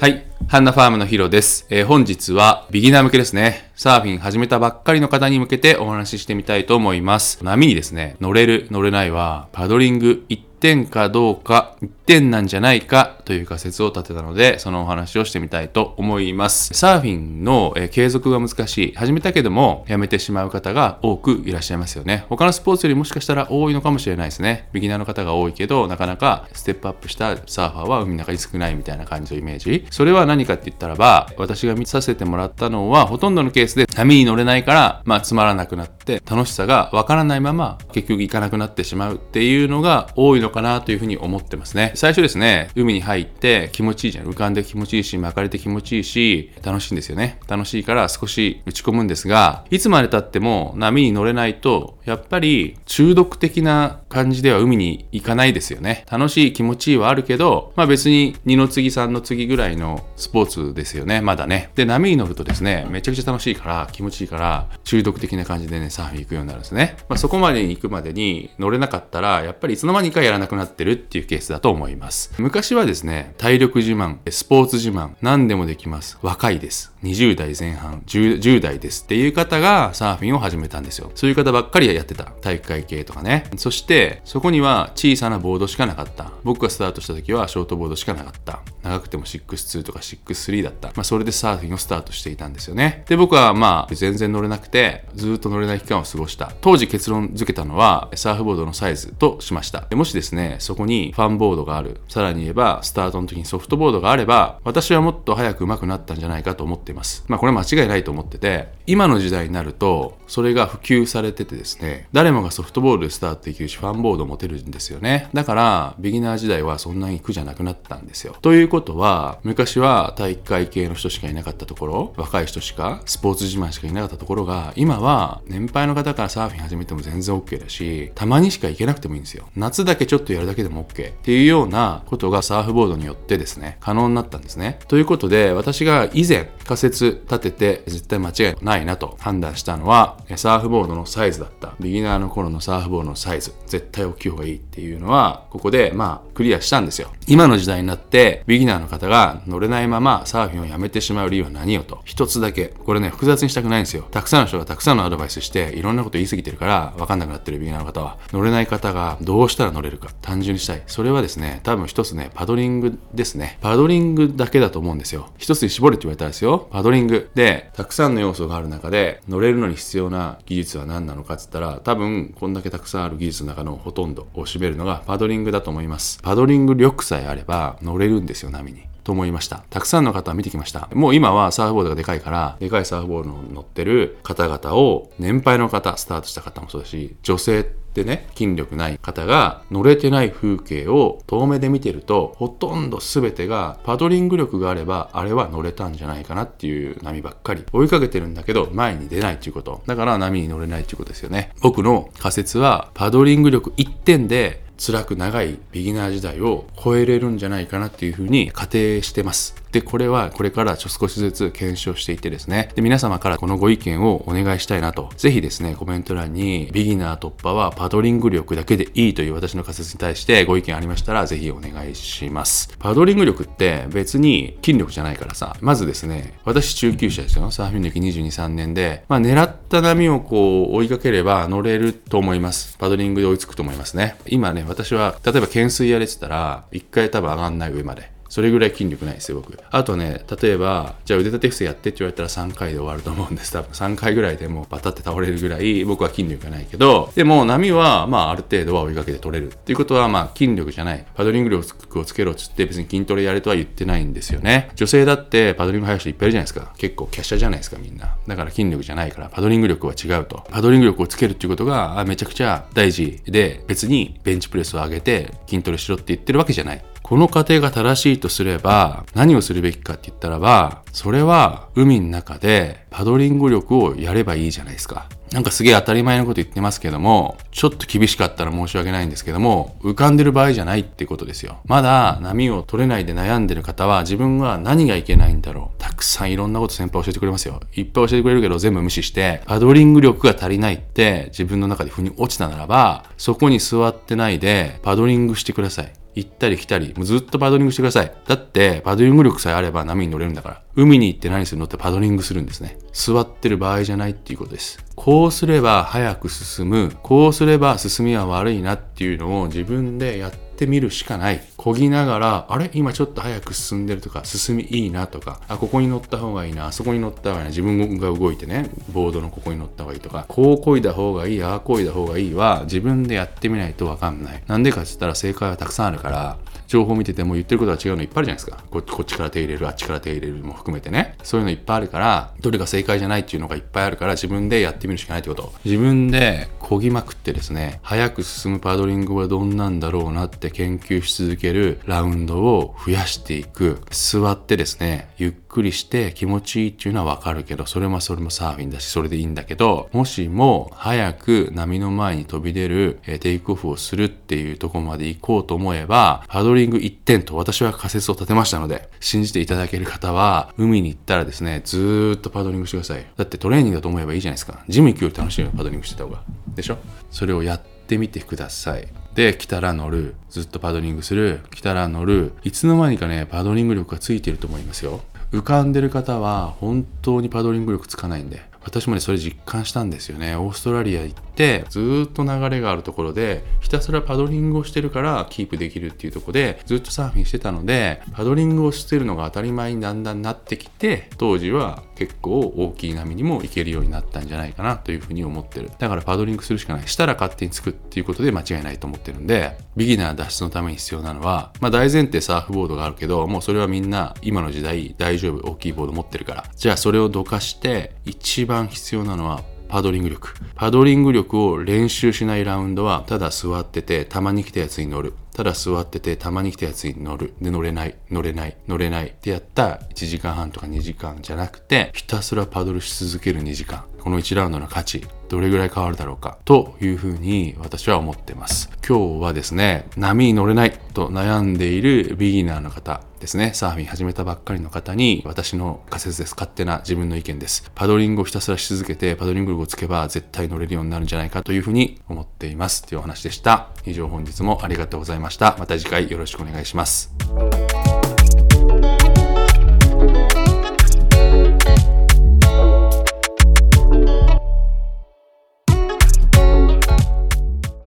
はい。ハンナファームのヒロです。えー、本日はビギナー向けですね。サーフィン始めたばっかりの方に向けてお話ししてみたいと思います。波にですね、乗れる、乗れないは、パドリング1点かどうか、1点なんじゃないかという仮説を立てたので、そのお話をしてみたいと思います。サーフィンの、継続が難しい。始めたけども、やめてしまう方が多くいらっしゃいますよね。他のスポーツよりもしかしたら多いのかもしれないですね。ビギナーの方が多いけど、なかなかステップアップしたサーファーは海の中に少ないみたいな感じのイメージ。それは何かって言ったらば、私が見させてもらったのは、ほとんどのケースで波に乗れないから、まあ、つまらなくなって、楽しさがわからないまま、結局行かなくなってしまうっていうのが多いのかなというふうに思ってますね。最初ですね、海に入って気持ちいいじゃん。浮かんで気持ちいいし、巻かれて気持ちいいし、楽しいんですよね。楽しいから少し打ち込むんですが、いつまで経っても波に乗れないと、やっぱり中毒的な感じでは海に行かないですよね。楽しい気持ちいいはあるけど、まあ別に二の次三の次ぐらいのスポーツですよね。まだね。で、波に乗るとですね、めちゃくちゃ楽しいから、気持ちいいから、中毒的な感じでね、サーフィン行くようになるんですね。まあそこまでに行くまでに乗れなかったら、やっぱりいつの間にかやらなくなってるっていうケースだと思います。昔はですね、体力自慢、スポーツ自慢、何でもできます。若いです。20代前半10、10代ですっていう方がサーフィンを始めたんですよ。そういう方ばっかりやってた。体育会系とかね。そして、そこには小さなボードしかなかった。僕がスタートした時はショートボードしかなかった。長くても6-2とか6-3だった。まあ、それでサーフィンをスタートしていたんですよね。で、僕はまあ、全然乗れなくて、ずっと乗れない期間を過ごした。当時結論付けたのは、サーフボードのサイズとしました。でもしですね、そこにファンボードがある。さらに言えば、スタートの時にソフトボードがあれば、私はもっと早く上手くなったんじゃないかと思っています。まあ、これ間違いないと思ってて、今の時代になると、それが普及されててですね、誰もがソフトボールでスタートできるし、ファンボード持てるんですよね。だから、ビギナー時代はそんなに苦じゃなくなったんですよ。ということは、昔は体育会系の人しかいなかったところ、若い人しか、スポーツ自慢しかいなかったところが、今は年配の方からサーフィン始めても全然 OK だし、たまにしか行けなくてもいいんですよ。夏だけちょっとやるだけでも OK っていうようなことがサーフボードによってですね、可能になったんですね。ということで、私が以前仮説立てて絶対間違いないなと判断したのは、サーフボードのサイズだった。ビギナーの頃のサーフボードのサイズ、絶対大きい方がいいっていうのは、ここでまあクリアしたんですよ。今の時代になって、ビギナーの方が乗れないままサーフィンをやめてしまう理由は何よと。一つだけ。これね、複雑にしたくないんですよ。たくさんの人がたくさんのアドバイスして、いろんなこと言い過ぎてるから、わかんなくなってるビギナーの方は、乗れない方がどうしたら乗れるか、単純にしたい。それはですね、多分一つね、パドリングですね。パドリングだけだと思うんですよ。一つに絞れって言われたらですよ。パドリングで、たくさんの要素がある中で、乗れるのに必要な技術は何なのかって言ったら、多分、こんだけたくさんある技術の中のほとんどを占めるのがパドリングだと思います。パドリング力さえあれば乗れるんですよ、波に。と思いました。たくさんの方見てきました。もう今はサーフボードがでかいから、でかいサーフボードの乗ってる方々を、年配の方、スタートした方もそうだし、女性ってね、筋力ない方が乗れてない風景を遠目で見てると、ほとんど全てがパドリング力があれば、あれは乗れたんじゃないかなっていう波ばっかり。追いかけてるんだけど、前に出ないっていうこと。だから波に乗れないっていうことですよね。僕の仮説は、パドリング力1点で辛く長いビギナー時代を超えれるんじゃないかなっていうふうに仮定してます。で、これはこれからちょ少しずつ検証していってですね、で、皆様からこのご意見をお願いしたいなと、ぜひですね、コメント欄にビギナー突破はパドリング力だけでいいという私の仮説に対してご意見ありましたら、ぜひお願いします。パドリング力って別に筋力じゃないからさ、まずですね、私中級者ですよ。サーフィン歴22、3年で、まあ狙った波をこう追いかければ乗れると思います。パドリングで追いつくと思いますね。今ね、私は、例えば懸垂やれてたら、一回多分上がんない上まで。それぐらい筋力ないですよ、僕。あとね、例えば、じゃあ腕立て伏せやってって言われたら3回で終わると思うんです。多分3回ぐらいでもうバタって倒れるぐらい僕は筋力がないけど、でも波は、まあある程度は追いかけて取れる。っていうことは、まあ筋力じゃない。パドリング力をつけろっつって別に筋トレやれとは言ってないんですよね。女性だってパドリング速い人いっぱいいるじゃないですか。結構華奢じゃないですか、みんな。だから筋力じゃないから、パドリング力は違うと。パドリング力をつけるっていうことがめちゃくちゃ大事で、別にベンチプレスを上げて筋トレしろって言ってるわけじゃない。この過程が正しいとすれば、何をするべきかって言ったらば、それは海の中でパドリング力をやればいいじゃないですか。なんかすげえ当たり前のこと言ってますけども、ちょっと厳しかったら申し訳ないんですけども、浮かんでる場合じゃないってことですよ。まだ波を取れないで悩んでる方は自分は何がいけないんだろう。たくさんいろんなこと先輩教えてくれますよ。いっぱい教えてくれるけど全部無視して、パドリング力が足りないって自分の中で腑に落ちたならば、そこに座ってないでパドリングしてください。行ったり来たり、もうずっとパドリングしてください。だって、パドリング力さえあれば波に乗れるんだから。海に行って何するのってパドリングするんですね。座ってる場合じゃないっていうことです。こうすれば早く進む。こうすれば進みは悪いなっていうのを自分でやっててみるしかない。漕ぎながら、あれ？今ちょっと早く進んでるとか、進みいいなとか、あ、ここに乗った方がいいな、あそこに乗った方がいいな、自分が動いてね、ボードのここに乗った方がいいとか、こう漕いだ方がいい、ああ漕いだ方がいいは、自分でやってみないとわかんない。なんでかって言ったら正解はたくさんあるから、情報見てても言ってることは違うのいっぱいあるじゃないですか。こっちから手入れる、あっちから手入れるも含めてね。そういうのいっぱいあるから、どれが正解じゃないっていうのがいっぱいあるから、自分でやってみるしかないってこと。自分で漕ぎまくってですね、早く進むパドリングはどんなんだろうなって研究し続けるラウンドを増やしていく。座ってですね、ゆっくりして気持ちいいっていうのはわかるけど、それもそれもサーフィンだし、それでいいんだけど、もしも早く波の前に飛び出る、えテイクオフをするっていうとこまで行こうと思えば、パドリング1点と私は仮説を立てましたので、信じていただける方は、海に行ったらですね、ずーっとパドリングしてください。だってトレーニングだと思えばいいじゃないですか。ジム行くより楽しいよ、パドリングしてた方が。でしょ？それをやってみてください。で、来たら乗る。ずっとパドリングする。来たら乗る。いつの間にかね、パドリング力がついてると思いますよ。浮かんでる方は本当にパドリング力つかないんで。私もね、それ実感したんですよね。オーストラリア行って、ずっと流れがあるところで、ひたすらパドリングをしてるからキープできるっていうところで、ずっとサーフィンしてたので、パドリングをしてるのが当たり前にだんだんなってきて、当時は結構大きい波にも行けるようになったんじゃないかなというふうに思ってる。だからパドリングするしかない。したら勝手につくっていうことで間違いないと思ってるんで、ビギナー脱出のために必要なのは、まあ大前提サーフボードがあるけど、もうそれはみんな今の時代大丈夫、大きいボード持ってるから。じゃあそれをどかして、一番必要なのはパドリング力。パドリング力を練習しないラウンドは、ただ座ってて、たまに来たやつに乗る。ただ座ってて、たまに来たやつに乗る。で、乗れない、乗れない、乗れないってやった1時間半とか2時間じゃなくて、ひたすらパドルし続ける2時間。この1ラウンドの価値、どれぐらい変わるだろうか、というふうに私は思ってます。今日はですね、波に乗れないと悩んでいるビギナーの方ですね、サーフィン始めたばっかりの方に、私の仮説です。勝手な自分の意見です。パドリングをひたすらし続けて、パドリング力をつけば絶対乗れるようになるんじゃないかというふうに思っています。というお話でした。以上本日もありがとうございました。また次回よろしくお願いします。